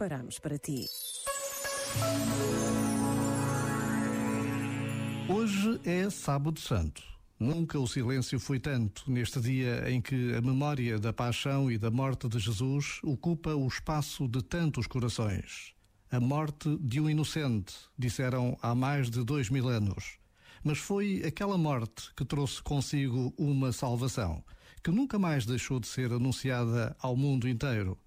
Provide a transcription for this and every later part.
preparamos para ti. Hoje é Sábado Santo. Nunca o silêncio foi tanto neste dia em que a memória da paixão e da morte de Jesus ocupa o espaço de tantos corações. A morte de um inocente, disseram há mais de dois mil anos. Mas foi aquela morte que trouxe consigo uma salvação, que nunca mais deixou de ser anunciada ao mundo inteiro.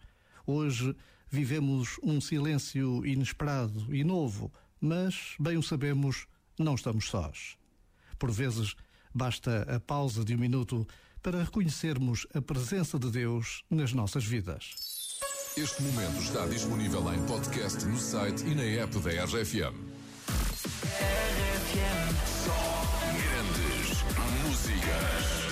Hoje vivemos um silêncio inesperado e novo, mas, bem o sabemos, não estamos sós. Por vezes, basta a pausa de um minuto para reconhecermos a presença de Deus nas nossas vidas. Este momento está disponível em podcast no site e na app da RFM. Grandes músicas.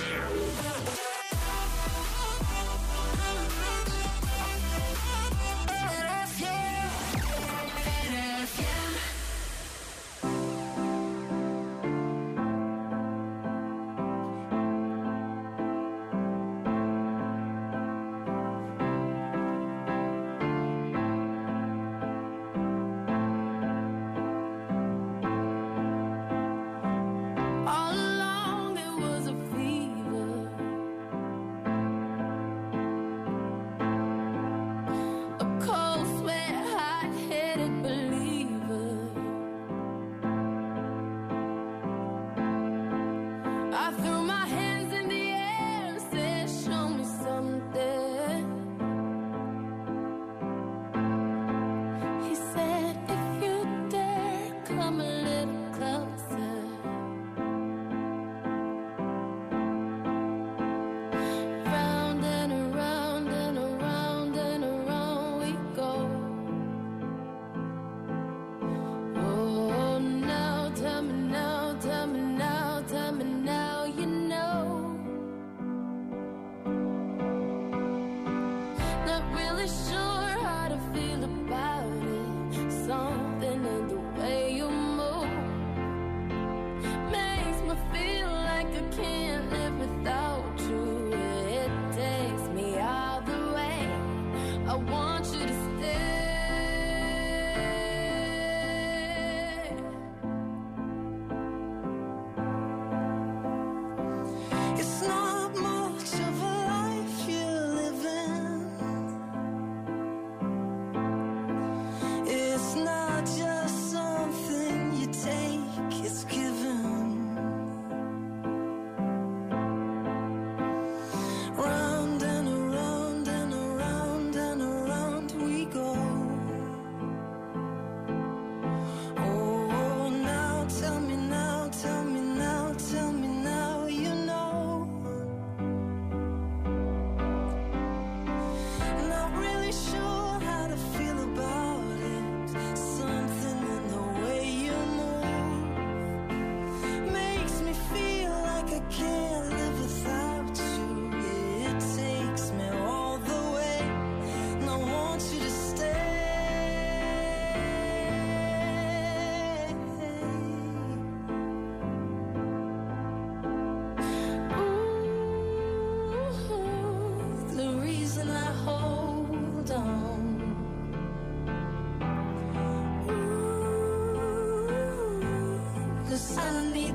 He said, Not really sure how to feel about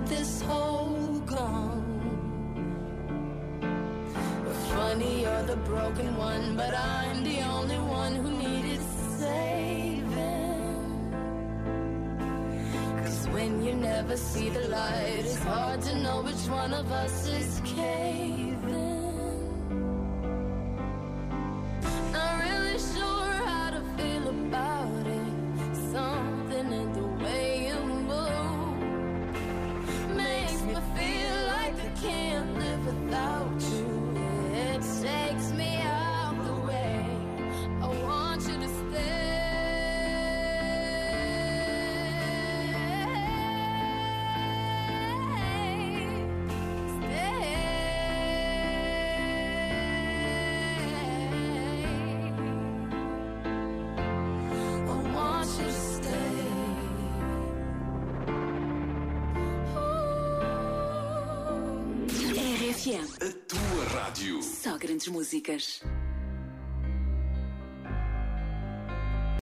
this whole gone. Funny, you're the broken one, but I'm the only one who needed saving. Cause when you never see the light, it's hard to know which one of us is caving. Without you. RFM, A tua rádio. só grandes músicas.